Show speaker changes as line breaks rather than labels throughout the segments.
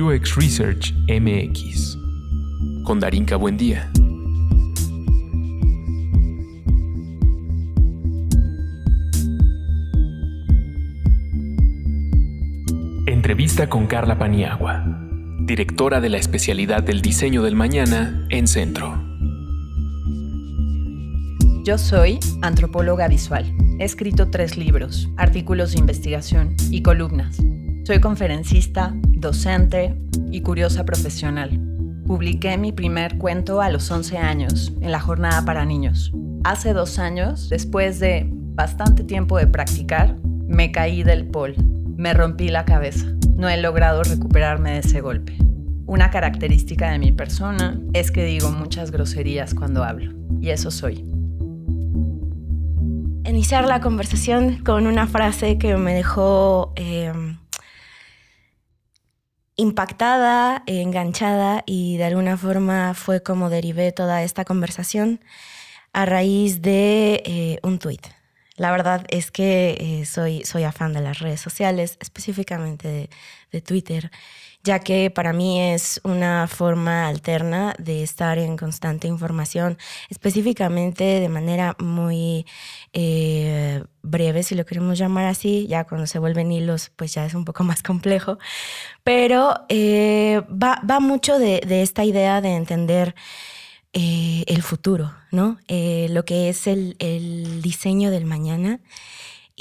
UX Research MX. Con Darinka Buendía. Entrevista con Carla Paniagua, directora de la especialidad del diseño del mañana en Centro.
Yo soy antropóloga visual. He escrito tres libros, artículos de investigación y columnas. Soy conferencista, docente y curiosa profesional. Publiqué mi primer cuento a los 11 años, en la jornada para niños. Hace dos años, después de bastante tiempo de practicar, me caí del pol. Me rompí la cabeza. No he logrado recuperarme de ese golpe. Una característica de mi persona es que digo muchas groserías cuando hablo. Y eso soy
iniciar la conversación con una frase que me dejó eh, impactada, enganchada y de alguna forma fue como derivé toda esta conversación a raíz de eh, un tuit. La verdad es que eh, soy, soy afán de las redes sociales, específicamente de, de Twitter ya que para mí es una forma alterna de estar en constante información, específicamente de manera muy eh, breve, si lo queremos llamar así, ya cuando se vuelven hilos, pues ya es un poco más complejo, pero eh, va, mucho de, esta idea de entender eh, el futuro, ¿no? lo que es el, el diseño del mañana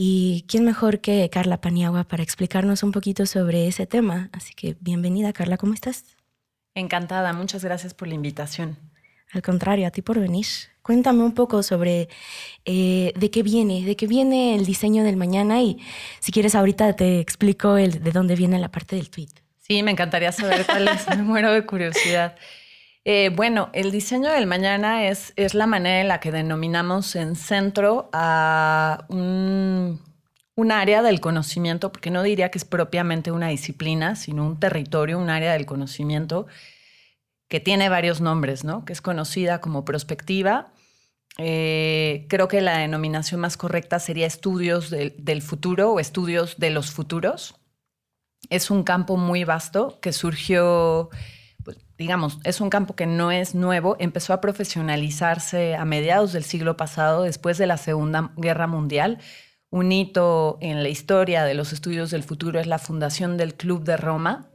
y quién mejor que Carla Paniagua para explicarnos un poquito sobre ese tema. Así que bienvenida, Carla, ¿cómo estás?
Encantada, muchas gracias por la invitación.
Al contrario, a ti por venir. Cuéntame un poco sobre eh, de qué viene, de qué viene el diseño del mañana y si quieres ahorita te explico el, de dónde viene la parte del tweet.
Sí, me encantaría saber cuál es, me muero de curiosidad. Eh, bueno, el diseño del mañana es, es, la manera en la que denominamos en centro a un, área del conocimiento, porque no diría que es propiamente una disciplina, sino un territorio, un área del conocimiento que tiene varios nombres, ¿no? Que es conocida como prospectiva. Eh, creo que la denominación más correcta sería estudios del futuro o estudios de los futuros. Es un campo muy vasto que surgió digamos, es un campo que no es nuevo, empezó a profesionalizarse a mediados del siglo pasado, después de la Segunda Guerra Mundial. Un hito en la historia de los estudios del futuro es la fundación del Club de Roma,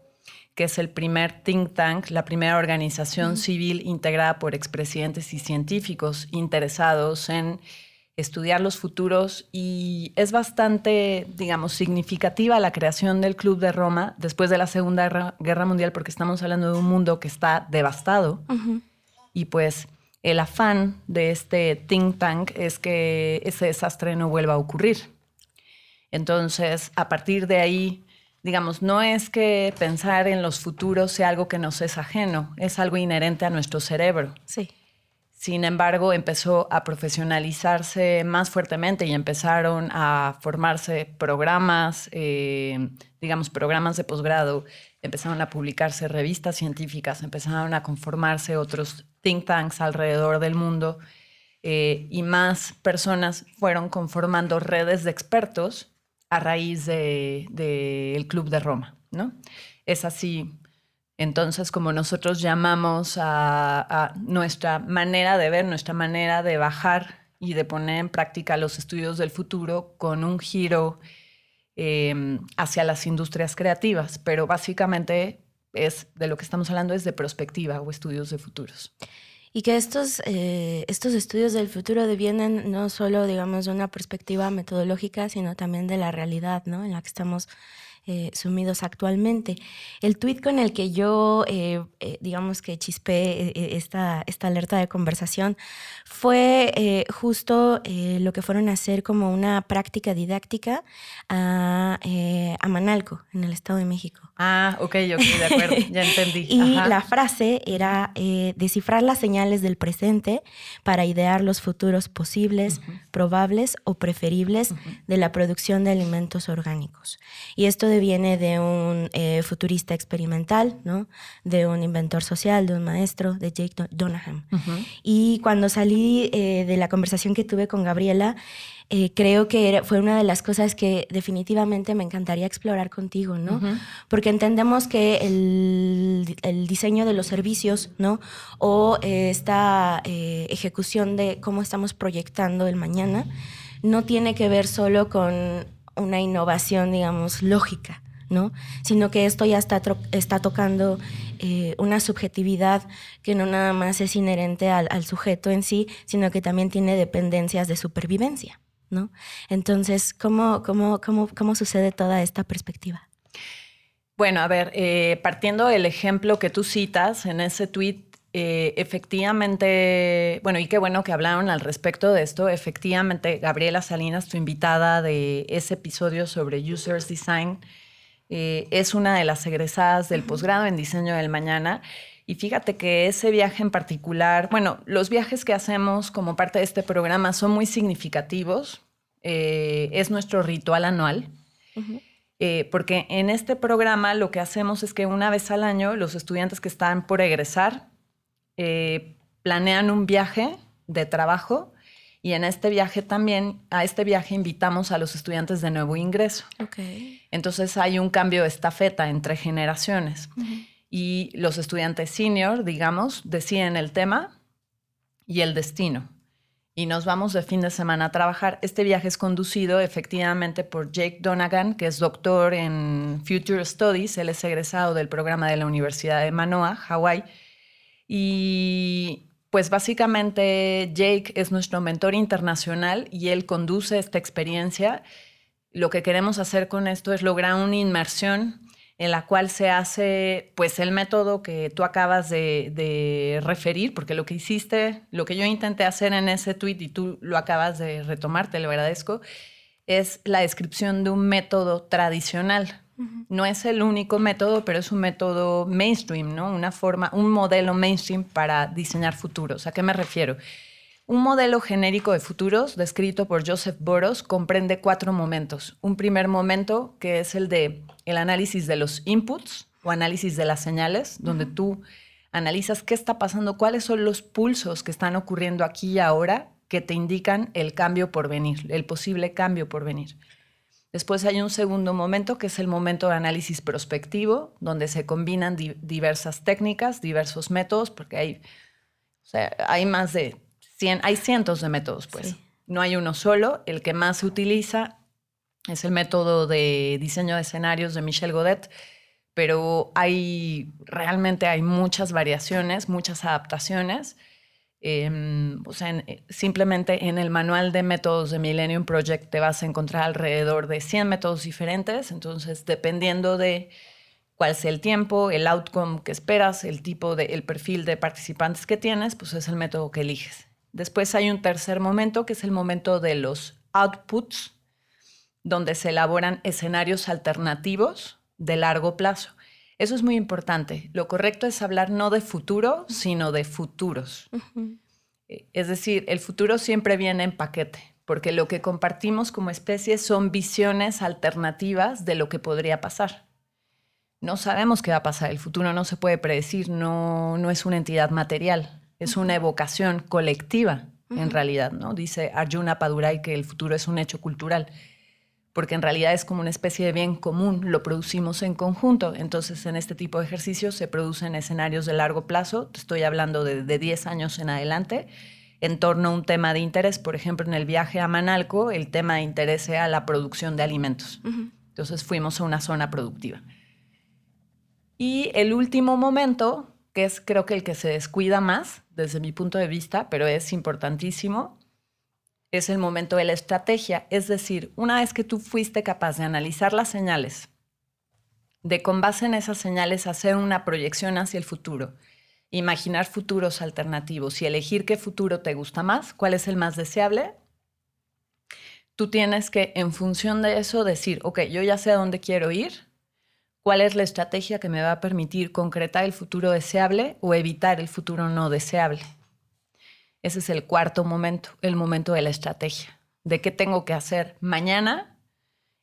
que es el primer think tank, la primera organización civil integrada por expresidentes y científicos interesados en estudiar los futuros y es bastante, digamos, significativa la creación del Club de Roma después de la Segunda Guerra Mundial porque estamos hablando de un mundo que está devastado y pues el afán de este think tank es que ese desastre no vuelva a ocurrir. Entonces, a partir de ahí, digamos, no es que pensar en los futuros sea algo que nos es ajeno, es algo inherente a nuestro cerebro.
Sí.
Sin embargo, empezó a profesionalizarse más fuertemente y empezaron a formarse programas, eh, digamos, programas de posgrado, empezaron a publicarse revistas científicas, empezaron a conformarse otros think tanks alrededor del mundo eh, y más personas fueron conformando redes de expertos a raíz del de, Club de Roma, ¿no? Es así entonces, como nosotros llamamos a, nuestra manera de ver, nuestra manera de bajar y de poner en práctica los estudios del futuro con un giro em, hacia las industrias creativas, pero básicamente es de lo que estamos hablando es de perspectiva o estudios de futuros.
Y que estos, eh, estos estudios del futuro devienen no solo, digamos, de una perspectiva metodológica, sino también de la realidad ¿no? en la que estamos eh, sumidos actualmente. El tweet con el que yo, eh, eh, digamos que chispé esta, esta alerta de conversación fue justo lo que fueron a hacer como una práctica didáctica a, a, Manalco, en el Estado de México.
Ah, ok, ok, de acuerdo, ya entendí.
y la frase era descifrar las señales del presente para idear los futuros posibles, probables o preferibles de la producción de alimentos orgánicos. Y esto viene de un eh, futurista experimental, ¿no? De un inventor social, de un maestro, de Jake Donahan. Y cuando salí eh, de la conversación que tuve con Gabriela, eh, creo que fue una de las cosas que definitivamente me encantaría explorar contigo, ¿no? Porque entendemos que el, diseño de los servicios, ¿no? O esta ejecución de cómo estamos proyectando el mañana, no tiene que ver solo con una innovación, digamos, lógica, ¿no? Sino que esto ya está, está tocando eh, una subjetividad que no nada más es inherente al, sujeto en sí, sino que también tiene dependencias de supervivencia, ¿no? Entonces, ¿cómo, cómo, cómo, cómo sucede toda esta perspectiva?
Bueno, a ver, eh, partiendo del ejemplo que tú citas en ese tweet eh, efectivamente, bueno, y qué bueno que hablaron al respecto de esto. Efectivamente, Gabriela Salinas, tu invitada de ese episodio sobre Users Design, eh, es una de las egresadas del posgrado en diseño del mañana. Y fíjate que ese viaje en particular, bueno, los viajes que hacemos como parte de este programa son muy significativos. Eh, es nuestro ritual anual. porque en este programa lo que hacemos es que una vez al año los estudiantes que están por egresar eh, planean un viaje de trabajo y en este viaje también, a este viaje invitamos a los estudiantes de nuevo ingreso. Entonces hay un cambio de estafeta entre generaciones. Y los estudiantes senior, digamos, deciden el tema y el destino. Y nos vamos de fin de semana a trabajar. Este viaje es conducido efectivamente por Jake Donagan, que es doctor en Future Studies. Él es egresado del programa de la Universidad de Manoa, Hawái y pues básicamente Jake es nuestro mentor internacional y él conduce esta experiencia. Lo que queremos hacer con esto es lograr una inmersión en la cual se hace pues el método que tú acabas de, referir, porque lo que hiciste, lo que yo intenté hacer en ese tweet y tú lo acabas de retomar, te lo agradezco, es la descripción de un método tradicional. No es el único método, pero es un método mainstream, ¿no? Una forma, un modelo mainstream para diseñar futuros. ¿A qué me refiero? Un modelo genérico de futuros, descrito por Joseph Boros, comprende cuatro momentos. Un primer momento, que es el de el análisis de los inputs o análisis de las señales, donde tú analizas qué está pasando, cuáles son los pulsos que están ocurriendo aquí y ahora que te indican el cambio por venir, el posible cambio por venir. Después hay un segundo momento que es el momento de análisis prospectivo, donde se combinan diversas técnicas, diversos métodos, porque hay, hay más de 100, hay cientos de métodos, pues. No hay uno solo. El que más se utiliza es el método de diseño de escenarios de Michel Godet, pero hay realmente hay muchas variaciones, muchas adaptaciones. Em, o sea, eh, simplemente en el manual de métodos de Millennium Project te vas a encontrar alrededor de 100 métodos diferentes. Entonces, dependiendo de cuál sea el tiempo, el outcome que esperas, el tipo de, el perfil de participantes que tienes, pues es el método que eliges. Después hay un tercer momento, que es el momento de los outputs, donde se elaboran escenarios alternativos de largo plazo. Eso es muy importante. Lo correcto es hablar no de futuro, sino de futuros. Eh, es decir, el futuro siempre viene en paquete, porque lo que compartimos como especie son visiones alternativas de lo que podría pasar. No sabemos qué va a pasar, el futuro no se puede predecir, no, no es una entidad material, es una evocación colectiva en realidad, ¿no? Dice Arjuna Padurai que el futuro es un hecho cultural porque en realidad es como una especie de bien común, lo producimos en conjunto. Entonces, en este tipo de ejercicios se producen escenarios de largo plazo, estoy hablando de, 10 años en adelante, en torno a un tema de interés. Por ejemplo, en el viaje a Manalco, el tema de interés era la producción de alimentos. Entonces, fuimos a una zona productiva. Y el último momento, que es creo que el que se descuida más desde mi punto de vista, pero es importantísimo, es el momento de la estrategia. Es decir, una vez que tú fuiste capaz de analizar las señales, de con base en esas señales hacer una proyección hacia el futuro, imaginar futuros alternativos y elegir qué futuro te gusta más, cuál es el más deseable, tú tienes que, en función de eso, decir, ok, yo ya sé a dónde quiero ir, cuál es la estrategia que me va a permitir concretar el futuro deseable o evitar el futuro no deseable. Ese es el cuarto momento, el momento de la estrategia, de qué tengo que hacer mañana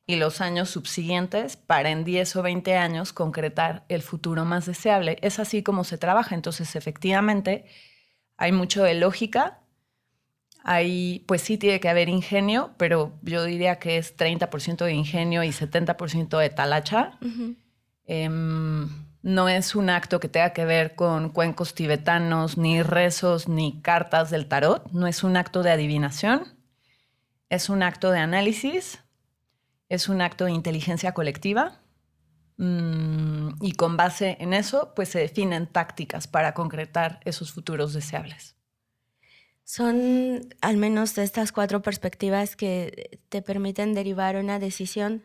y los años subsiguientes para en 10 o 20 años concretar el futuro más deseable. Es así como se trabaja. Entonces, efectivamente, hay mucho de lógica. Hay, pues sí tiene que haber ingenio, pero yo diría que es 30% de ingenio y 70% de talacha. Em, no es un acto que tenga que ver con cuencos tibetanos, ni rezos, ni cartas del tarot. No es un acto de adivinación. Es un acto de análisis es un acto de inteligencia colectiva mm, y con base en eso, pues se definen tácticas para concretar esos futuros deseables.
Son al menos estas cuatro perspectivas que te permiten derivar una decisión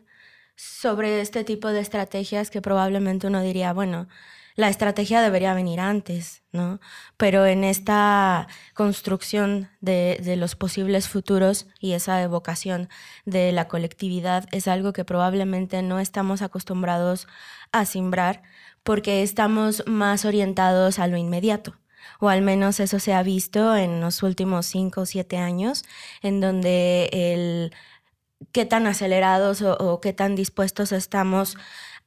sobre este tipo de estrategias que probablemente uno diría, bueno, la estrategia debería venir antes, ¿no? Pero en esta construcción de, los posibles futuros y esa evocación de la colectividad es algo que probablemente no estamos acostumbrados a simbrar porque estamos más orientados a lo inmediato o al menos eso se ha visto en los últimos cinco o siete años, en donde el qué tan acelerados o, qué tan dispuestos estamos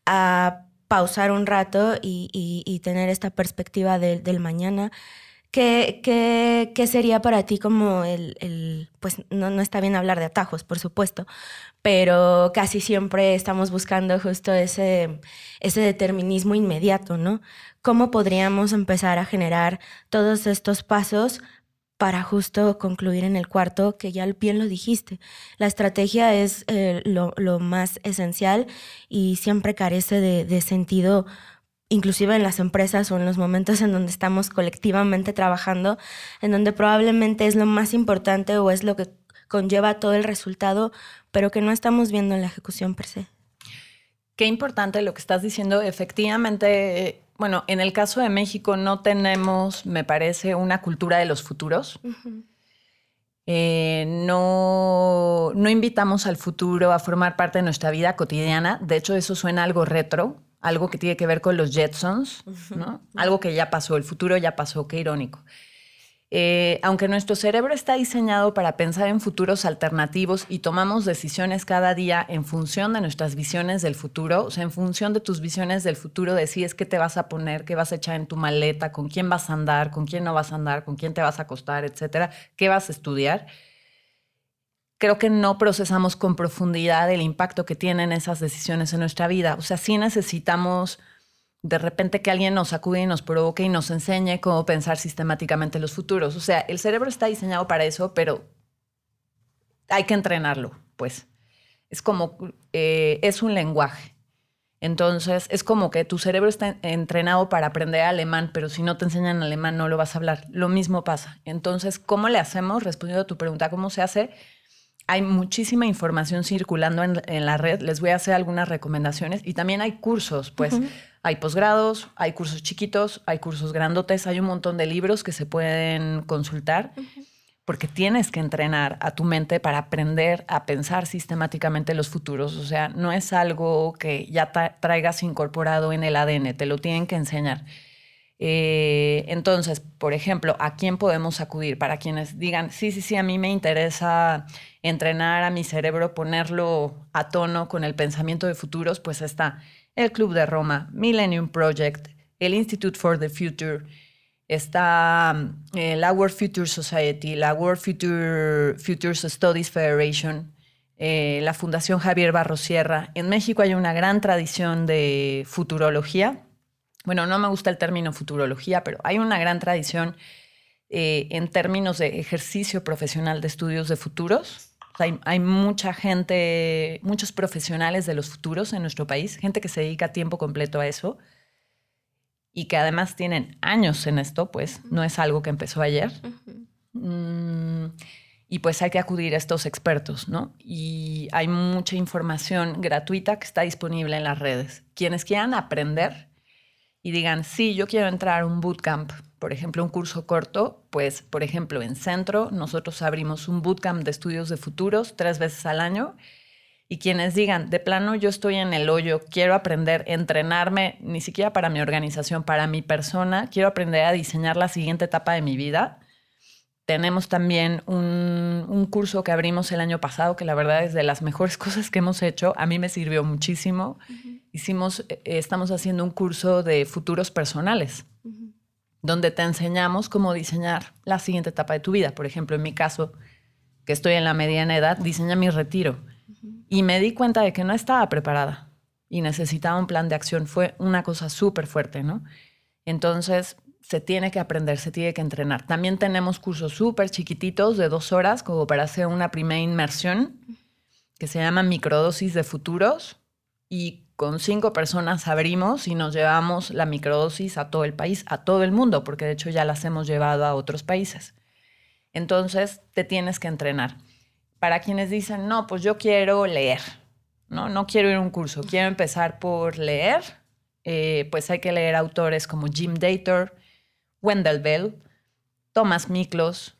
a pausar un rato y, tener esta perspectiva del mañana. ¿Qué, ¿Qué, sería para ti como el, pues no, no, está bien hablar de atajos, por supuesto, pero casi siempre estamos buscando justo ese, ese determinismo inmediato, ¿no? ¿Cómo podríamos empezar a generar todos estos pasos para justo concluir en el cuarto, que ya bien lo dijiste. La estrategia es eh, lo, más esencial y siempre carece de, sentido, inclusive en las empresas o en los momentos en donde estamos colectivamente trabajando, en donde probablemente es lo más importante o es lo que conlleva todo el resultado, pero que no estamos viendo en la ejecución per se.
Qué importante lo que estás diciendo. Efectivamente, bueno, en el caso de México no tenemos, me parece, una cultura de los futuros. Eh, no, no invitamos al futuro a formar parte de nuestra vida cotidiana. De hecho, eso suena algo retro, algo que tiene que ver con los Jetsons, ¿no? Algo que ya pasó, el futuro ya pasó, qué irónico. Eh, aunque nuestro cerebro está diseñado para pensar en futuros alternativos y tomamos decisiones cada día en función de nuestras visiones del futuro, o sea, en función de tus visiones del futuro, decides qué te vas a poner, qué vas a echar en tu maleta, con quién vas a andar, con quién no vas a andar, con quién te vas a acostar, etcétera, qué vas a estudiar. Creo que no procesamos con profundidad el impacto que tienen esas decisiones en nuestra vida. O sea, sí necesitamos de repente que alguien nos acude y nos provoque y nos enseñe cómo pensar sistemáticamente los futuros. O sea, el cerebro está diseñado para eso, pero hay que entrenarlo, pues. Es como, eh, es un lenguaje. Entonces, es como que tu cerebro está entrenado para aprender alemán, pero si no te enseñan alemán no lo vas a hablar. Lo mismo pasa. Entonces, ¿cómo le hacemos? Respondiendo a tu pregunta, ¿cómo se hace? Hay muchísima información circulando en, la red. Les voy a hacer algunas recomendaciones y también hay cursos, pues. Hay posgrados, hay cursos chiquitos, hay cursos grandotes, hay un montón de libros que se pueden consultar. Porque tienes que entrenar a tu mente para aprender a pensar sistemáticamente los futuros. O sea, no es algo que ya traigas incorporado en el ADN, te lo tienen que enseñar. Eh, entonces, por ejemplo, ¿a quién podemos acudir? Para quienes digan, sí, sí, sí, a mí me interesa entrenar a mi cerebro, ponerlo a tono con el pensamiento de futuros, pues está el Club de Roma, Millennium Project, el Institute for the Future, está eh, la World Future Society, la World Future, Futures Studies Federation, eh, la Fundación Javier Barrosierra. En México hay una gran tradición de futurología. Bueno, no me gusta el término futurología, pero hay una gran tradición eh, en términos de ejercicio profesional de estudios de futuros hay, mucha gente, muchos profesionales de los futuros en nuestro país, gente que se dedica a tiempo completo a eso y que además tienen años en esto, pues no es algo que empezó ayer. Mm, y pues hay que acudir a estos expertos, ¿no? Y hay mucha información gratuita que está disponible en las redes. Quienes quieran aprender y digan, sí, yo quiero entrar a un bootcamp por ejemplo, un curso corto, pues, por ejemplo, en Centro, nosotros abrimos un bootcamp de estudios de futuros tres veces al año. Y quienes digan, de plano, yo estoy en el hoyo, quiero aprender, entrenarme, ni siquiera para mi organización, para mi persona, quiero aprender a diseñar la siguiente etapa de mi vida, tenemos también un, curso que abrimos el año pasado, que la verdad es de las mejores cosas que hemos hecho. A mí me sirvió muchísimo. Hicimos, eh, estamos haciendo un curso de futuros personales, donde te enseñamos cómo diseñar la siguiente etapa de tu vida. Por ejemplo, en mi caso, que estoy en la mediana edad, diseña mi retiro. Y me di cuenta de que no estaba preparada y necesitaba un plan de acción. Fue una cosa súper fuerte, ¿no? Entonces, se tiene que aprender, se tiene que entrenar. También tenemos cursos súper chiquititos de dos horas, como para hacer una primera inmersión, que se llama microdosis de futuros. Y con cinco personas abrimos y nos llevamos la microdosis a todo el país, a todo el mundo, porque de hecho ya las hemos llevado a otros países. Entonces, te tienes que entrenar. Para quienes dicen, no, pues yo quiero leer, no, no quiero ir a un curso, quiero empezar por leer, eh, pues hay que leer autores como Jim Dator, Wendell Bell, Tomás Miklos,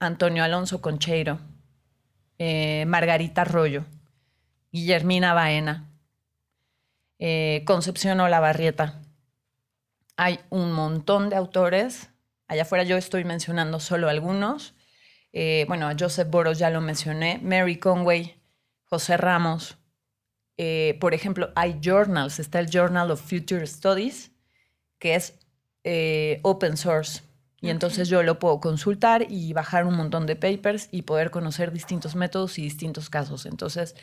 Antonio Alonso Concheiro, eh, Margarita Arroyo, Guillermina Baena, eh, Concepción Olavarrieta. Hay un montón de autores. Allá afuera yo estoy mencionando solo algunos. Eh, bueno, a Joseph Boros ya lo mencioné, Mary Conway, José Ramos. por ejemplo, hay journals. Está el Journal of Future Studies, que es eh, open source. Y entonces yo lo puedo consultar y bajar un montón de papers y poder conocer distintos métodos y distintos casos. Entonces,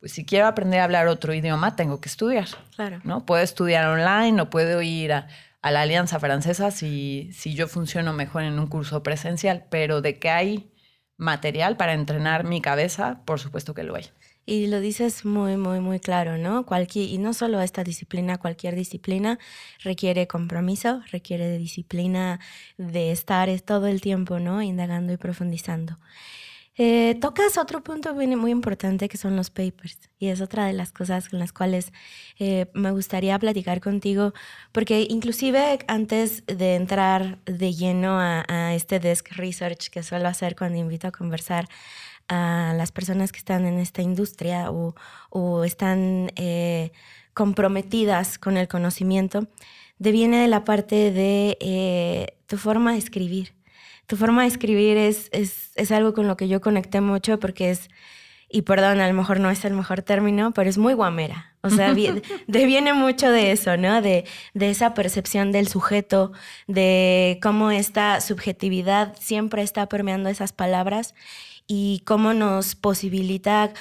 pues si quiero aprender a hablar otro idioma, tengo que estudiar.
Claro.
¿no? Puedo estudiar online o puedo ir a, a la Alianza Francesa si, si yo funciono mejor en un curso presencial, pero de que hay material para entrenar mi cabeza, por supuesto que lo hay.
Y lo dices muy, muy, muy claro, ¿no? Cualquier, y no solo esta disciplina, cualquier disciplina requiere compromiso, requiere de disciplina de estar todo el tiempo, ¿no? Indagando y profundizando. Eh, tocas otro punto muy importante que son los papers y es otra de las cosas con las cuales eh, me gustaría platicar contigo porque inclusive antes de entrar de lleno a, este desk research que suelo hacer cuando invito a conversar a las personas que están en esta industria o, están eh, comprometidas con el conocimiento, deviene de la parte de eh, tu forma de escribir. Tu forma de escribir es, es, algo con lo que yo conecté mucho porque es, y perdón, a lo mejor no es el mejor término, pero es muy guamera. O sea, deviene mucho de eso, ¿no? De, de, esa percepción del sujeto, de cómo esta subjetividad siempre está permeando esas palabras y cómo nos posibilita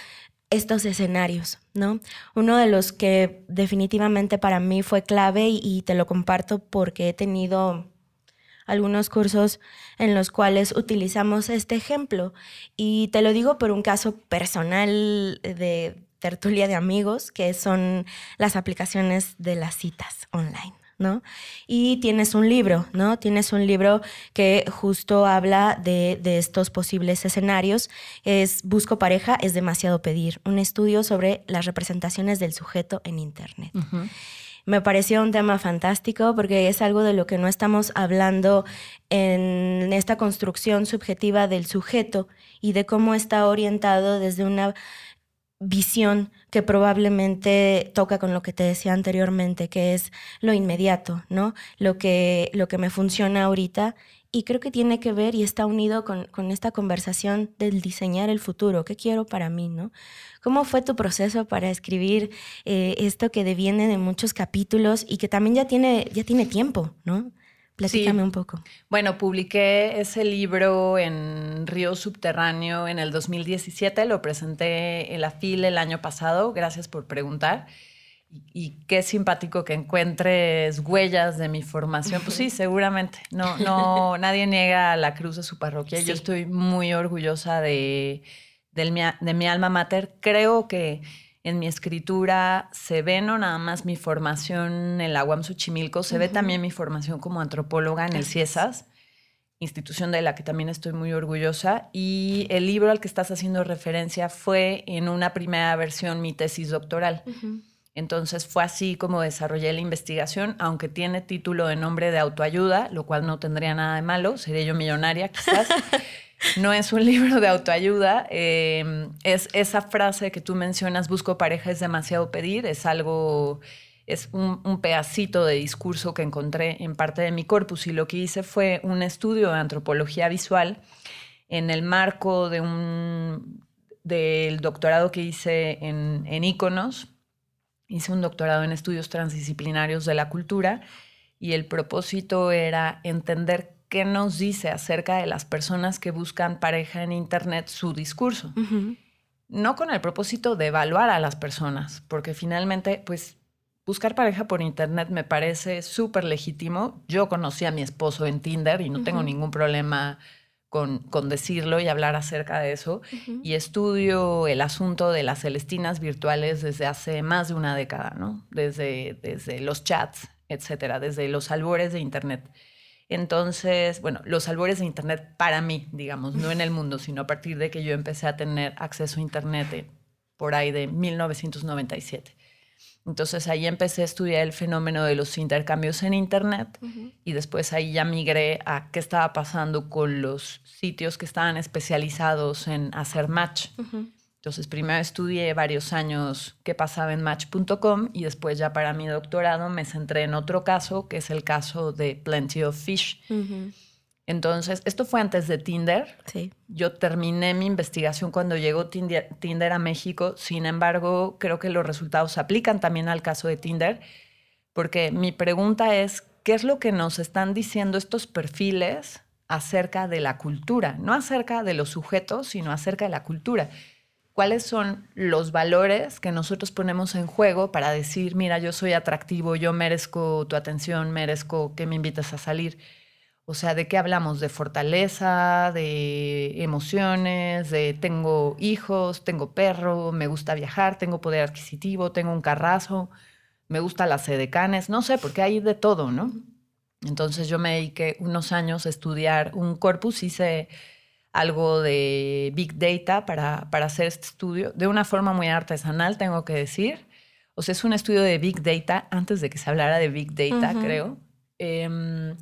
estos escenarios, ¿no? Uno de los que definitivamente para mí fue clave y, te lo comparto porque he tenido algunos cursos en los cuales utilizamos este ejemplo y te lo digo por un caso personal de tertulia de amigos, que son las aplicaciones de las citas online. ¿no? Y tienes un libro, ¿no? Tienes un libro que justo habla de, estos posibles escenarios. Es Busco pareja, es demasiado pedir. Un estudio sobre las representaciones del sujeto en Internet. Me pareció un tema fantástico porque es algo de lo que no estamos hablando en esta construcción subjetiva del sujeto y de cómo está orientado desde una visión que probablemente toca con lo que te decía anteriormente, que es lo inmediato, ¿no? Lo que, lo que me funciona ahorita y creo que tiene que ver y está unido con, esta conversación del diseñar el futuro, qué quiero para mí, ¿no? ¿Cómo fue tu proceso para escribir eh, esto que deviene de muchos capítulos y que también ya tiene, ya tiene tiempo, ¿no? Platícame un poco.
Bueno, publiqué ese libro en Río Subterráneo en el 2017, lo presenté en la FIL el año pasado, gracias por preguntar. Y, qué simpático que encuentres huellas de mi formación. Pues sí, seguramente. No, no, nadie niega la cruz de su parroquia. Yo estoy muy orgullosa de, de mi alma mater. Creo que en mi escritura se ve no nada más mi formación en la UAM Xochimilco, se ve también mi formación como antropóloga en el CIESAS, institución de la que también estoy muy orgullosa. Y el libro al que estás haciendo referencia fue en una primera versión mi tesis doctoral. Entonces fue así como desarrollé la investigación, aunque tiene título de nombre de autoayuda, lo cual no tendría nada de malo, sería yo millonaria quizás. No es un libro de autoayuda, em, es esa frase que tú mencionas, busco pareja es demasiado pedir, es algo es un, un, pedacito de discurso que encontré en parte de mi corpus y lo que hice fue un estudio de antropología visual en el marco de un, del doctorado que hice en, en Iconos. Hice un doctorado en estudios transdisciplinarios de la cultura y el propósito era entender qué nos dice acerca de las personas que buscan pareja en Internet su discurso. Uh -huh. No con el propósito de evaluar a las personas, porque finalmente, pues, buscar pareja por Internet me parece súper legítimo. Yo conocí a mi esposo en Tinder y no uh -huh. tengo ningún problema con, con, decirlo y hablar acerca de eso. Uh -huh. Y estudio el asunto de las celestinas virtuales desde hace más de una década, ¿no? Desde, desde los chats, etcétera, desde los albores de Internet. Entonces, bueno, los albores de Internet para mí, digamos, no en el mundo, sino a partir de que yo empecé a tener acceso a Internet por ahí de 1997. Entonces ahí empecé a estudiar el fenómeno de los intercambios en Internet uh -huh. y después ahí ya migré a qué estaba pasando con los sitios que estaban especializados en hacer match. Uh -huh. Entonces primero estudié varios años qué pasaba en match.com y después ya para mi doctorado me centré en otro caso, que es el caso de Plenty of Fish. Uh -huh. Entonces, esto fue antes de Tinder.
Sí.
Yo terminé mi investigación cuando llegó Tinder, Tinder, a México. Sin embargo, creo que los resultados aplican también al caso de Tinder, porque mi pregunta es, ¿qué es lo que nos están diciendo estos perfiles acerca de la cultura? No acerca de los sujetos, sino acerca de la cultura. ¿Cuáles son los valores que nosotros ponemos en juego para decir, mira, yo soy atractivo, yo merezco tu atención, merezco que me invites a salir? O sea, ¿de qué hablamos? De fortaleza, de emociones, de tengo hijos, tengo perro, me gusta viajar, tengo poder adquisitivo, tengo un carrazo, me gusta las sedecanes, no sé, porque hay de todo, ¿no? Entonces yo me dediqué unos años a estudiar un corpus, hice algo de Big Data para, para hacer este estudio, de una forma muy artesanal, tengo que decir. O sea, es un estudio de Big Data antes de que se hablara de Big Data, uh -huh. creo. Eh,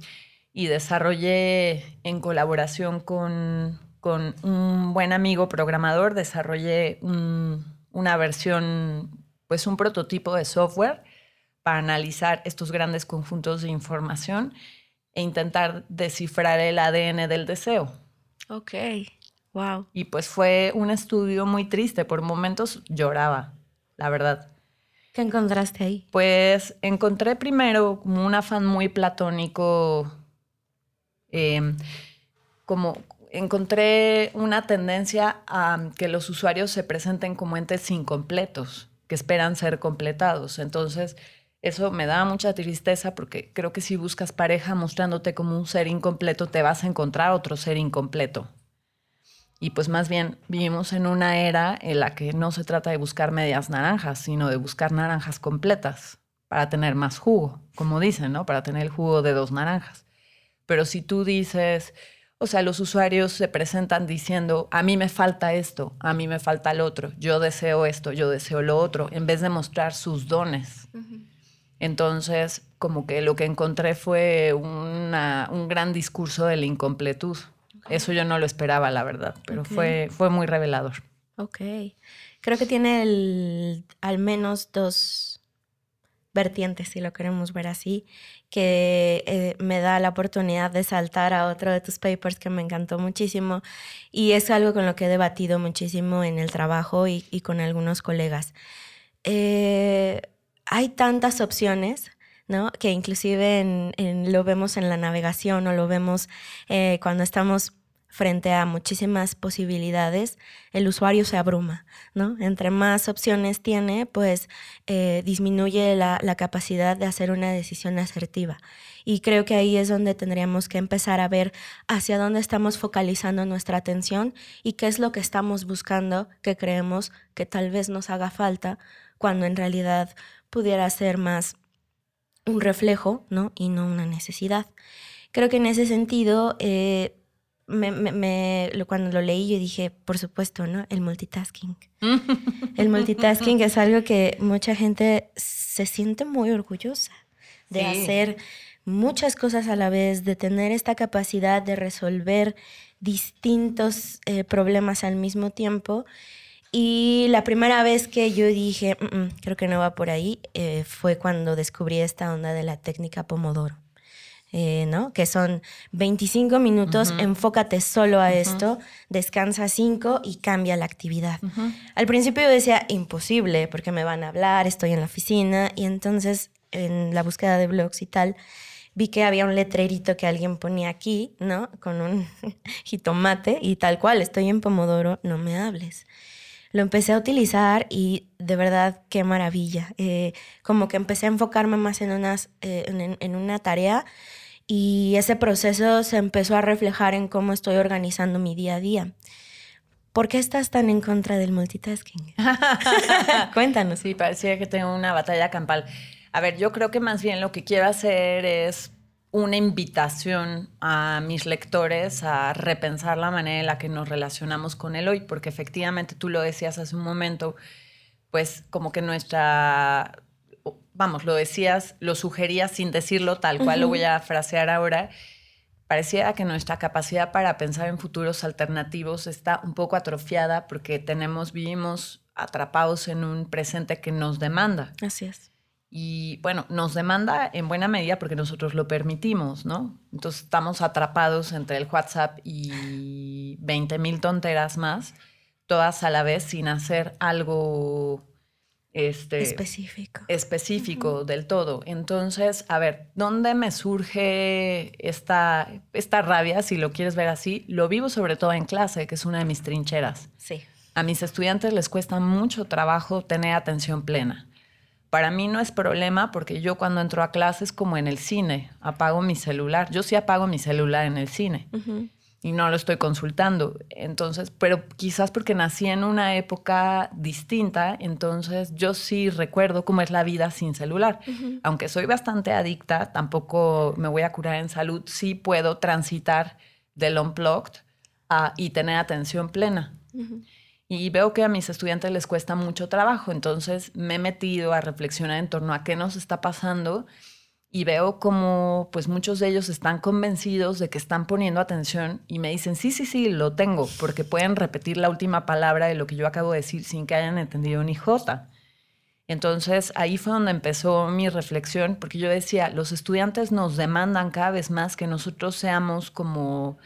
y desarrollé en colaboración con, con, un buen amigo programador, desarrollé un, una versión, pues un prototipo de software para analizar estos grandes conjuntos de información e intentar descifrar el ADN del deseo.
Ok, wow.
Y pues fue un estudio muy triste, por momentos lloraba, la verdad.
¿Qué encontraste ahí?
Pues encontré primero como un afán muy platónico eh, como encontré una tendencia a que los usuarios se presenten como entes incompletos, que esperan ser completados. Entonces, eso me da mucha tristeza porque creo que si buscas pareja mostrándote como un ser incompleto, te vas a encontrar otro ser incompleto. Y pues más bien vivimos en una era en la que no se trata de buscar medias naranjas, sino de buscar naranjas completas para tener más jugo, como dicen, ¿no? Para tener el jugo de dos naranjas. Pero si tú dices, o sea, los usuarios se presentan diciendo, a mí me falta esto, a mí me falta el otro, yo deseo esto, yo deseo lo otro, en vez de mostrar sus dones. Entonces, como que lo que encontré fue una, un gran discurso de la incompletud. Okay. Eso yo no lo esperaba, la verdad, pero okay. fue, fue muy revelador.
Ok. Creo que tiene el, al menos dos vertientes, si lo queremos ver así, que eh, me da la oportunidad de saltar a otro de tus papers que me encantó muchísimo y es algo con lo que he debatido muchísimo en el trabajo y, y con algunos colegas. Eh, hay tantas opciones, ¿no? Que inclusive en, en, lo vemos en la navegación o lo vemos eh, cuando estamos frente a muchísimas posibilidades, el usuario se abruma, ¿no? Entre más opciones tiene, pues eh, disminuye la, la, capacidad de hacer una decisión asertiva. Y creo que ahí es donde tendríamos que empezar a ver hacia dónde estamos focalizando nuestra atención y qué es lo que estamos buscando que creemos que tal vez nos haga falta, cuando en realidad pudiera ser más un reflejo, ¿no? Y no una necesidad. Creo que en ese sentido, eh, me, me, me, cuando lo leí yo dije, por supuesto, ¿no? El multitasking. el multitasking es algo que mucha gente se siente muy orgullosa de sí. hacer muchas cosas a la vez, de tener esta capacidad de resolver distintos eh, problemas al mismo tiempo. Y la primera vez que yo dije, "Mm, mm, creo que no va por ahí, eh, fue cuando descubrí esta onda de la técnica Pomodoro. eh, ¿no? Que son 25 minutos,
Ujú.
enfócate solo a
Ujú.
esto, descansa 5 y cambia la actividad.
Ujú.
Al principio yo decía, imposible, porque me van a hablar, estoy en la oficina, y entonces en la búsqueda de blogs y tal, vi que había un letrerito que alguien ponía aquí, ¿no? Con un jitomate y tal cual, estoy en Pomodoro, no me hables. Lo empecé a utilizar y de verdad qué maravilla. Eh, como que empecé a enfocarme más en, unas, eh, en, en una tarea y ese proceso se empezó a reflejar en cómo estoy organizando mi día a día. ¿Por qué estás tan en contra del multitasking? Cuéntanos.
Sí, parecía que tengo una batalla campal. A ver, yo creo que más bien lo que quiero hacer es una invitación a mis lectores a repensar la manera en la que nos relacionamos con el hoy, porque efectivamente tú lo decías hace un momento, pues como que nuestra, vamos, lo decías, lo sugerías sin decirlo tal cual, lo voy a frasear ahora, pareciera que nuestra capacidad para pensar en futuros alternativos está un poco atrofiada porque tenemos, vivimos atrapados en un presente que nos demanda.
Así es.
Y bueno, nos demanda en buena medida porque nosotros lo permitimos, ¿no? Entonces estamos atrapados entre el WhatsApp y 20 mil tonteras más, todas a la vez sin hacer algo este,
Específico.
específico del todo. Entonces, a ver, ¿dónde me surge esta, esta rabia, si lo quieres ver así? Lo vivo sobre todo en clase, que es una de mis trincheras.
Sí.
A mis estudiantes les cuesta mucho trabajo tener atención plena. Para mí no es problema porque yo cuando entro a clases como en el cine, apago mi celular. Yo sí apago mi celular en el cine y no lo estoy consultando. Entonces, pero quizás porque nací en una época distinta, entonces yo sí recuerdo cómo es la vida sin celular. Aunque soy bastante adicta, tampoco me voy a curar en salud, sí puedo transitar del unplugged a, y tener atención plena. Y veo que a mis estudiantes les cuesta mucho trabajo, entonces me he metido a reflexionar en torno a qué nos está pasando y veo como pues muchos de ellos están convencidos de que están poniendo atención y me dicen, sí, sí, sí, lo tengo, porque pueden repetir la última palabra de lo que yo acabo de decir sin que hayan entendido ni jota. Entonces ahí fue donde empezó mi reflexión, porque yo decía, los estudiantes nos demandan cada vez más que nosotros seamos como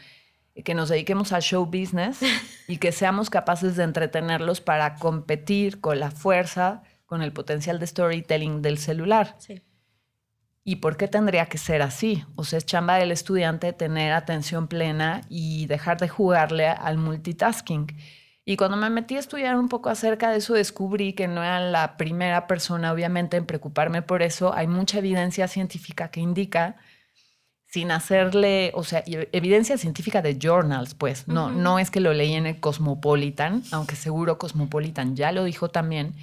que nos dediquemos al show business y que seamos capaces de entretenerlos para competir con la fuerza, con el potencial de storytelling del celular.
Sí.
¿Y por qué tendría que ser así? O sea, es chamba del estudiante tener atención plena y dejar de jugarle al multitasking. Y cuando me metí a estudiar un poco acerca de eso, descubrí que no era la primera persona, obviamente, en preocuparme por eso. Hay mucha evidencia científica que indica, sin hacerle, o sea, y- evidencia científica de journals, pues. No, no es que lo leí en el Cosmopolitan, aunque seguro Cosmopolitan ya lo dijo también.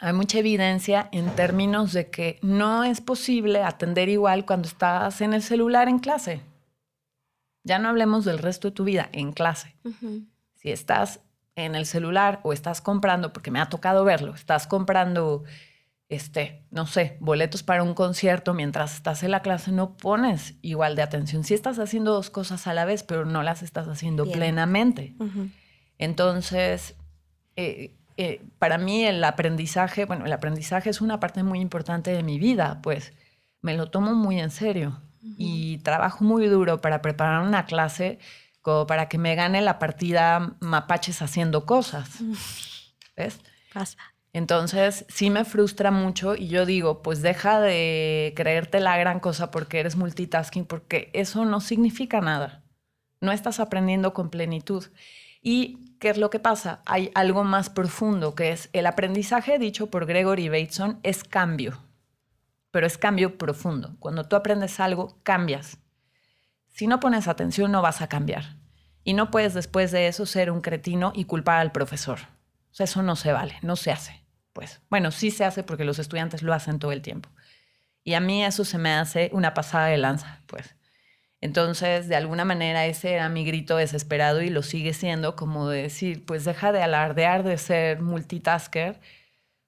Hay mucha evidencia en términos de que no es posible atender igual cuando estás en el celular en clase. Ya no hablemos del resto de tu vida en clase. Si estás en el celular o estás comprando, porque me ha tocado verlo, estás comprando, este, no sé, boletos para un concierto mientras estás en la clase, no pones igual de atención. Si estás haciendo dos cosas a la vez, pero no las estás haciendo
Bien.
plenamente. Entonces, eh, eh, para mí el aprendizaje, bueno, el aprendizaje es una parte muy importante de mi vida, pues me lo tomo muy en serio y trabajo muy duro para preparar una clase como para que me gane la partida mapaches haciendo cosas. ¿Ves?
Pasa.
Entonces, sí me frustra mucho y yo digo, pues deja de creerte la gran cosa porque eres multitasking, porque eso no significa nada. No estás aprendiendo con plenitud. ¿Y qué es lo que pasa? Hay algo más profundo, que es el aprendizaje dicho por Gregory Bateson es cambio, pero es cambio profundo. Cuando tú aprendes algo, cambias. Si no pones atención, no vas a cambiar. Y no puedes después de eso ser un cretino y culpar al profesor. O sea, eso no se vale, no se hace. Pues bueno, sí se hace porque los estudiantes lo hacen todo el tiempo. Y a mí eso se me hace una pasada de lanza, pues. Entonces, de alguna manera, ese era mi grito desesperado y lo sigue siendo, como de decir, pues deja de alardear de ser multitasker,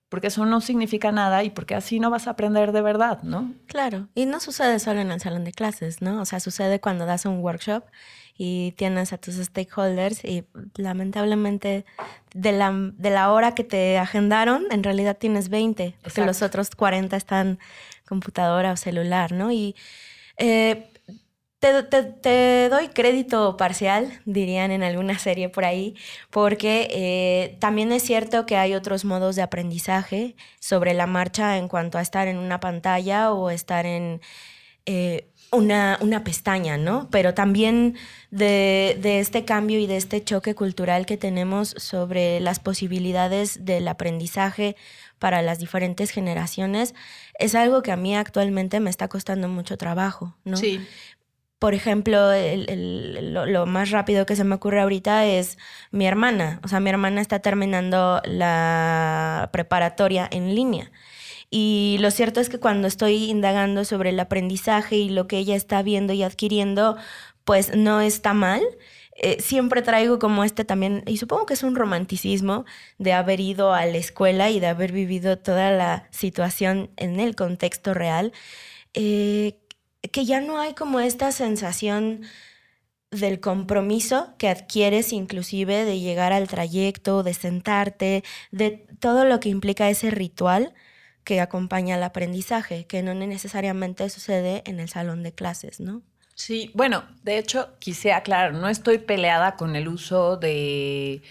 porque eso no significa nada y porque así no vas a aprender de verdad, ¿no?
Claro, y no sucede solo en el salón de clases, ¿no? O sea, sucede cuando das un workshop y tienes a tus stakeholders y lamentablemente de la, de la hora que te agendaron, en realidad tienes 20, porque los otros 40 están computadora o celular, ¿no? Y eh, te, doy crédito parcial, dirían en alguna serie por ahí, porque eh, también es cierto que hay otros modos de aprendizaje sobre la marcha en cuanto a estar en una pantalla o estar en eh, una, una, pestaña, ¿no? Pero también de, de, este cambio y de este choque cultural que tenemos sobre las posibilidades del aprendizaje para las diferentes generaciones, es algo que a mí actualmente me está costando mucho trabajo, ¿no?
Sí.
Por ejemplo, lo, más rápido que se me ocurre ahorita es mi hermana. O sea, mi hermana está terminando la preparatoria en línea. Y lo cierto es que cuando estoy indagando sobre el aprendizaje y lo que ella está viendo y adquiriendo, pues no está mal. Eh, siempre traigo como este también, y supongo que es un romanticismo de haber ido a la escuela y de haber vivido toda la situación en el contexto real. Eh, que ya no hay como esta sensación del compromiso que adquieres inclusive de llegar al trayecto, de sentarte, de todo lo que implica ese ritual que acompaña al aprendizaje, que no necesariamente sucede en el salón de clases, ¿no?
Sí, bueno, de hecho, quise aclarar, no estoy peleada con el uso de,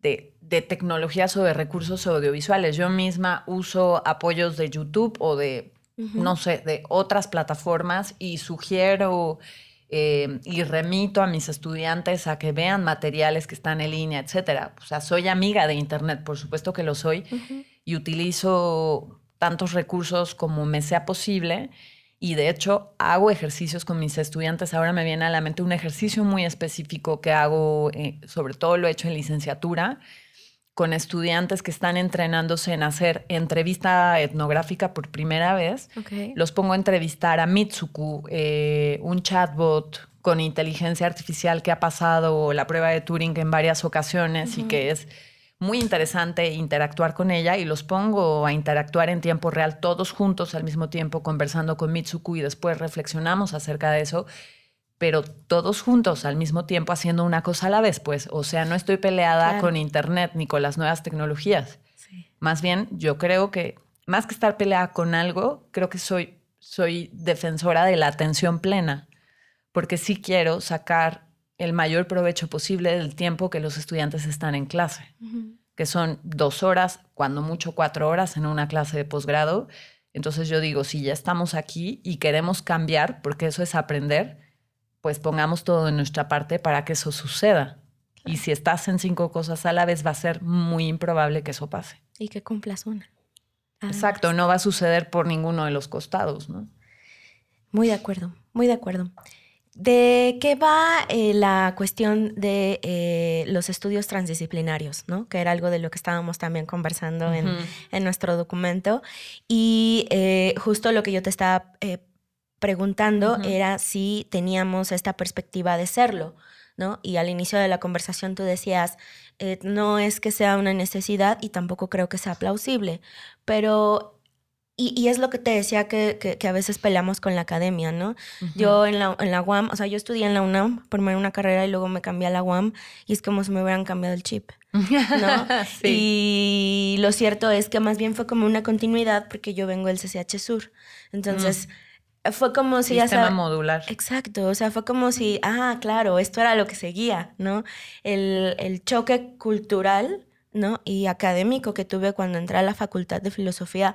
de, tecnologías o de recursos audiovisuales. Yo misma uso apoyos de YouTube o de no sé, de otras plataformas y sugiero eh, y remito a mis estudiantes a que vean materiales que están en línea, etcétera. O sea, soy amiga de Internet, por supuesto que lo soy, y utilizo tantos recursos como me sea posible. Y de hecho hago ejercicios con mis estudiantes. Ahora me viene a la mente un ejercicio muy específico que hago, eh, sobre todo lo he hecho en licenciatura, con estudiantes que están entrenándose en hacer entrevista etnográfica por primera vez. Los pongo a entrevistar a Mitsuku, eh, un chatbot con inteligencia artificial que ha pasado la prueba de Turing en varias ocasiones y que es muy interesante interactuar con ella y los pongo a interactuar en tiempo real todos juntos al mismo tiempo conversando con Mitsuku y después reflexionamos acerca de eso pero todos juntos al mismo tiempo haciendo una cosa a la vez, pues, o sea, no estoy peleada con Internet ni con las nuevas tecnologías. Más bien, yo creo que, más que estar peleada con algo, creo que soy, soy defensora de la atención plena, porque sí quiero sacar el mayor provecho posible del tiempo que los estudiantes están en clase, que son dos horas, cuando mucho cuatro horas en una clase de posgrado. Entonces yo digo, si ya estamos aquí y queremos cambiar, porque eso es aprender, pues pongamos todo en nuestra parte para que eso suceda. Y si estás en cinco cosas a la vez, va a ser muy improbable que eso pase.
Y que cumplas una.
Exacto, no va a suceder por ninguno de los costados, ¿no?
Muy de acuerdo, muy de acuerdo. ¿De qué va eh, la cuestión de eh, los estudios transdisciplinarios, ¿no? que era algo de lo que estábamos también conversando en, nuestro documento? Y eh, justo lo que yo te estaba preguntando era si teníamos esta perspectiva de serlo, ¿no? Y al inicio de la conversación tú decías, no es que sea una necesidad y tampoco creo que sea plausible, pero... Y, es lo que te decía que, que, a veces peleamos con la academia, ¿no? Yo en la, en la UAM, o sea, yo estudié en la UNAM, primero una carrera y luego me cambié a la UAM y es como si me hubieran cambiado el chip, ¿no? Y lo cierto es que más bien fue como una continuidad porque yo vengo del CCH Sur. Entonces, fue como si
Sistema ya modular.
Exacto, o sea, fue como si, ah, claro, esto era lo que seguía, ¿no? El, choque cultural, ¿no? Y académico que tuve cuando entré a la facultad de filosofía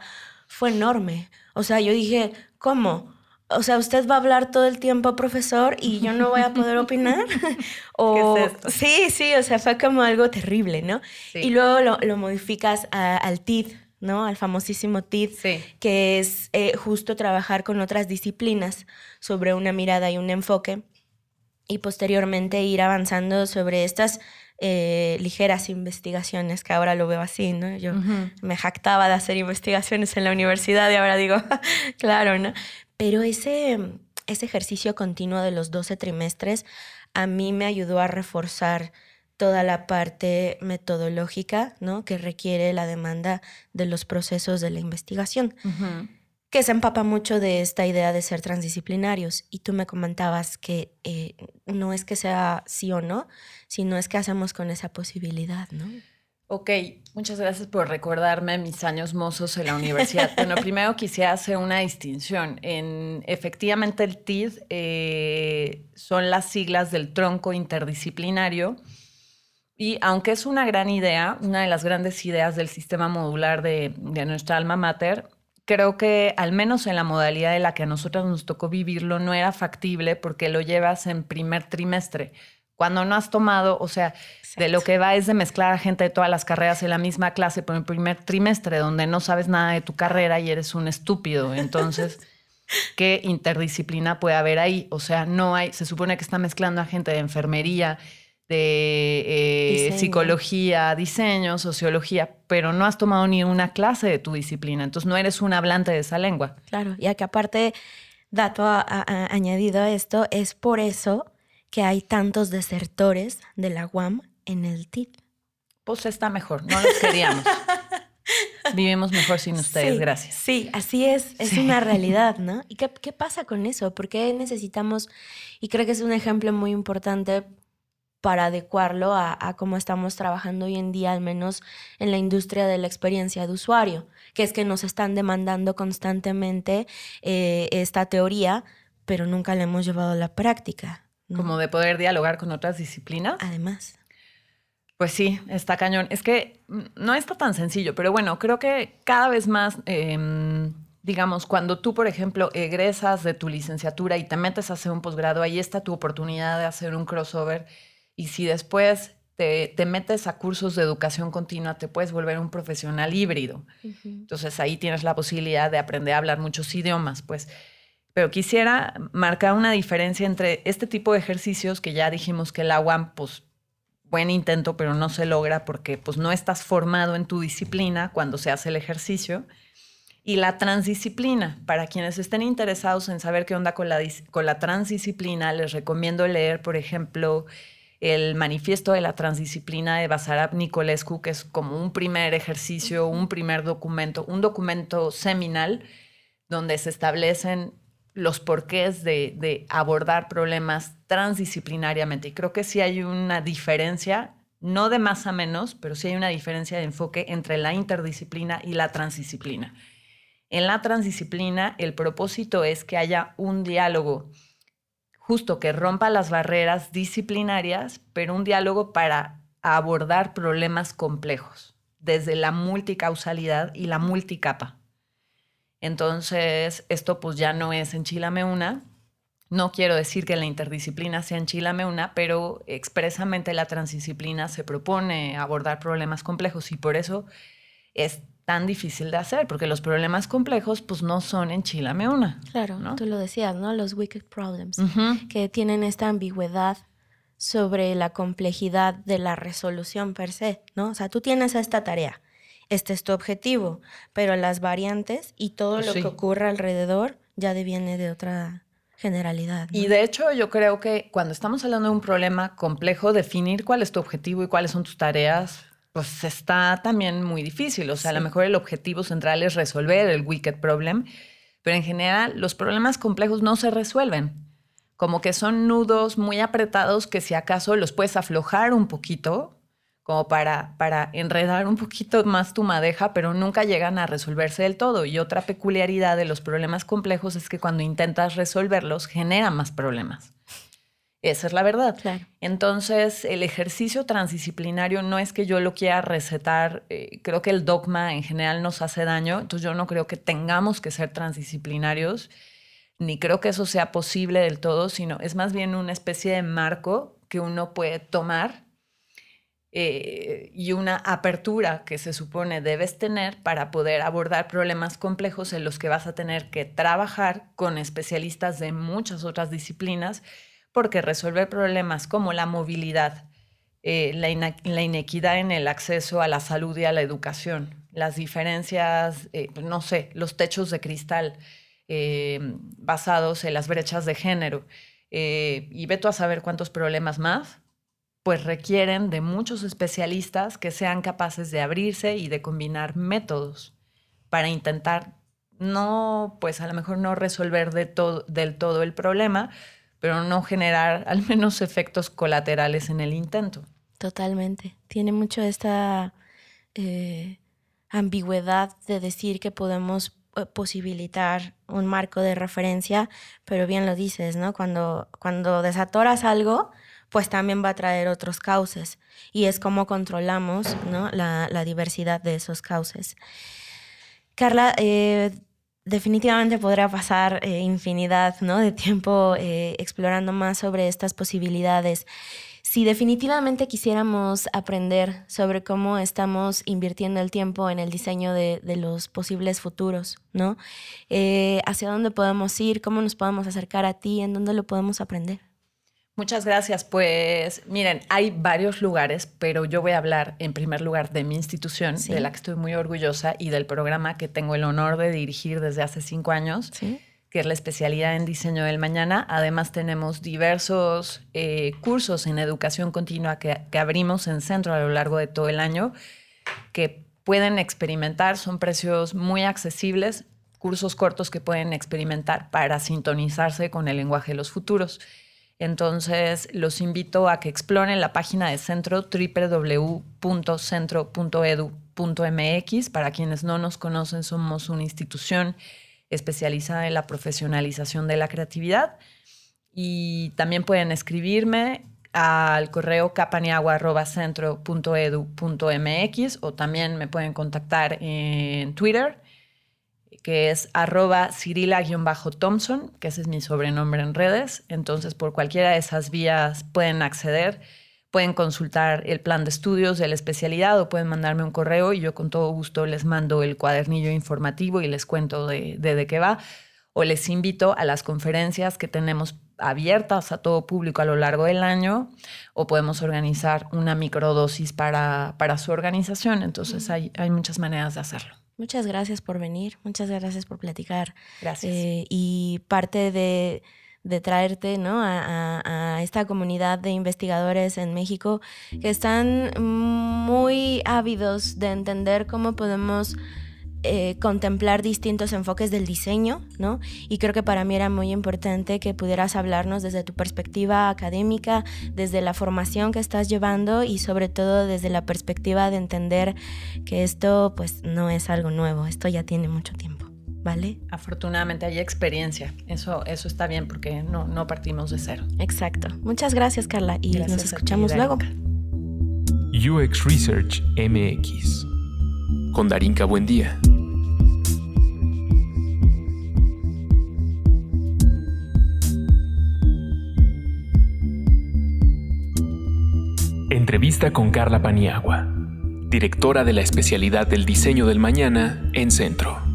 fue enorme. O sea, yo dije, ¿cómo? O sea, usted va a hablar todo el tiempo, profesor, y yo no voy a poder opinar. o, Sí, sí, o sea, fue como algo terrible, ¿no? Y luego lo, lo modificas al TID, ¿no? Al famosísimo TID, que es eh, justo trabajar con otras disciplinas sobre una mirada y un enfoque y posteriormente ir avanzando sobre estas eh, ligeras investigaciones, que ahora lo veo así, ¿no? Yo me jactaba de hacer investigaciones en la universidad y ahora digo, claro, ¿no? Pero ese, ese ejercicio continuo de los 12 trimestres a mí me ayudó a reforzar toda la parte metodológica, ¿no? Que requiere la demanda de los procesos de la investigación, que se empapa mucho de esta idea de ser transdisciplinarios. Y tú me comentabas que eh, no es que sea sí o no, sino es que hacemos con esa posibilidad, ¿no?
Ok, muchas gracias por recordarme mis años mozos en la universidad. bueno, primero quisiera hacer una distinción. En, efectivamente, el TID eh, son las siglas del tronco interdisciplinario. Y aunque es una gran idea, una de las grandes ideas del sistema modular de, de nuestra alma mater, creo que al menos en la modalidad de la que a nosotros nos tocó vivirlo, no era factible porque lo llevas en primer trimestre cuando no has tomado, o sea, de lo que va es de mezclar a gente de todas las carreras en la misma clase por el primer trimestre, donde no sabes nada de tu carrera y eres un estúpido. Entonces, ¿qué interdisciplina puede haber ahí? O sea, no hay, se supone que está mezclando a gente de enfermería, de eh, psicología, diseño, sociología, pero no has tomado ni una clase de tu disciplina, entonces no eres un hablante de esa lengua.
Claro, y que aparte, dato añadido a esto, es por eso que hay tantos desertores de la UAM en el TID.
Pues está mejor, no los queríamos. Vivimos mejor sin ustedes, gracias.
Sí, así es, es una realidad, ¿no? ¿Y qué, pasa con eso? ¿Por qué necesitamos, y creo que es un ejemplo muy importante para adecuarlo a, cómo estamos trabajando hoy en día, al menos en la industria de la experiencia de usuario, que es que nos están demandando constantemente eh, esta teoría, pero nunca la hemos llevado a la práctica.
Como de poder dialogar con otras disciplinas.
Además.
Pues sí, está cañón. Es que no está tan sencillo, pero bueno, creo que cada vez más, em, digamos, cuando tú, por ejemplo, egresas de tu licenciatura y te metes a hacer un posgrado, ahí está tu oportunidad de hacer un crossover. Y si después te, metes a cursos de educación continua, te puedes volver un profesional híbrido. Entonces ahí tienes la posibilidad de aprender a hablar muchos idiomas. Pues pero quisiera marcar una diferencia entre este tipo de ejercicios que ya dijimos que el agua, pues, buen intento, pero no se logra porque pues no estás formado en tu disciplina cuando se hace el ejercicio. Y la transdisciplina, para quienes estén interesados en saber qué onda con la, con la transdisciplina, les recomiendo leer, por ejemplo, el manifiesto de la transdisciplina de Basarab Nicolescu, que es como un primer ejercicio, un primer documento, un documento seminal donde se establecen los porqués de, abordar problemas transdisciplinariamente. Y creo que sí hay una diferencia, no de más a menos, pero sí hay una diferencia de enfoque entre la interdisciplina y la transdisciplina. En la transdisciplina, el propósito es que haya un diálogo justo que rompa las barreras disciplinarias, pero un diálogo para abordar problemas complejos, desde la multicausalidad y la multicapa. Entonces, esto pues ya no es enchilame una. No quiero decir que la interdisciplina sea enchilame una, pero expresamente la transdisciplina se propone abordar problemas complejos y por eso es tan difícil de hacer, porque los problemas complejos pues no son enchilame una.
Claro, tú lo decías, ¿no? Los wicked problems, que tienen esta ambigüedad sobre la complejidad de la resolución per se, ¿no? O sea, tú tienes esta tarea este es tu objetivo, pero las variantes y todo pues lo que ocurre alrededor ya deviene de otra generalidad.
Y de hecho yo creo que cuando estamos hablando de un problema complejo, definir cuál es tu objetivo y cuáles son tus tareas, pues está también muy difícil. O sea, a lo mejor el objetivo central es resolver el wicked problem, pero en general los problemas complejos no se resuelven. Como que son nudos muy apretados que si acaso los puedes aflojar un poquito, como para, para enredar un poquito más tu madeja, pero nunca llegan a resolverse del todo. Y otra peculiaridad de los problemas complejos es que cuando intentas resolverlos, genera más problemas. Esa es la verdad. Entonces, el ejercicio transdisciplinario no es que yo lo quiera recetar, eh, creo que el dogma en general nos hace daño, entonces yo no creo que tengamos que ser transdisciplinarios, ni creo que eso sea posible del todo, sino es más bien una especie de marco que uno puede tomar eh, y una apertura que se supone debes tener para poder abordar problemas complejos en los que vas a tener que trabajar con especialistas de muchas otras disciplinas, porque resolver problemas como la movilidad, eh, la, inequidad en el acceso a la salud y a la educación, las diferencias, eh, no sé, los techos de cristal basados en las brechas de género, y ve tú a saber cuántos problemas más, pues requieren de muchos especialistas que sean capaces de abrirse y de combinar métodos para intentar no, pues a lo mejor no resolver de del todo el problema, pero no generar al menos efectos colaterales en el intento.
Totalmente. Tiene mucho esta eh, ambigüedad de decir que podemos eh, posibilitar un marco de referencia, pero bien lo dices, ¿no? Cuando, cuando desatoras algo, pues también va a traer otros cauces y es como controlamos ¿no? la, diversidad de esos cauces. Carla, eh, definitivamente podrá pasar eh, infinidad ¿no? de tiempo eh, explorando más sobre estas posibilidades. Si definitivamente quisiéramos aprender sobre cómo estamos invirtiendo el tiempo en el diseño de, los posibles futuros, ¿no? ¿Hacia dónde podemos ir? ¿Cómo nos podemos acercar a ti? ¿En dónde lo podemos aprender?
Muchas gracias. Pues miren, hay varios lugares, pero yo voy a hablar en primer lugar de mi institución, de la que estoy muy orgullosa, y del programa que tengo el honor de dirigir desde hace cinco años, que es la especialidad en diseño del mañana. Además tenemos diversos eh, cursos en educación continua que, que abrimos en centro a lo largo de todo el año, que pueden experimentar, son precios muy accesibles, cursos cortos que pueden experimentar para sintonizarse con el lenguaje de los futuros. Entonces, los invito a que exploren la página de centro www.centro.edu.mx. Para quienes no nos conocen, somos una institución especializada en la profesionalización de la creatividad. Y también pueden escribirme al correo capaniagua.centro.edu.mx o también me pueden contactar en Twitter que es arroba Cirila-Thompson, que ese es mi sobrenombre en redes. Entonces, por cualquiera de esas vías pueden acceder, pueden consultar el plan de estudios de la especialidad o pueden mandarme un correo y yo con todo gusto les mando el cuadernillo informativo y les cuento de, de, qué va. O les invito a las conferencias que tenemos abiertas a todo público a lo largo del año o podemos organizar una microdosis para, para su organización. Entonces hay, hay muchas maneras de hacerlo.
Muchas gracias por venir, muchas gracias por platicar.
Gracias.
Eh, y parte de, de traerte ¿no? a, a, esta comunidad de investigadores en México que están muy ávidos de entender cómo podemos eh, contemplar distintos enfoques del diseño, ¿no? Y creo que para mí era muy importante que pudieras hablarnos desde tu perspectiva académica, desde la formación que estás llevando y sobre todo desde la perspectiva de entender que esto pues no es algo nuevo, esto ya tiene mucho tiempo. ¿Vale?
Afortunadamente hay experiencia. Eso, eso está bien porque no, no partimos de cero.
Exacto. Muchas gracias, Carla. Y nos escuchamos luego.
UX Research MX. Con Darinka Buendía. Entrevista con Carla Paniagua, directora de la especialidad del diseño del mañana en Centro.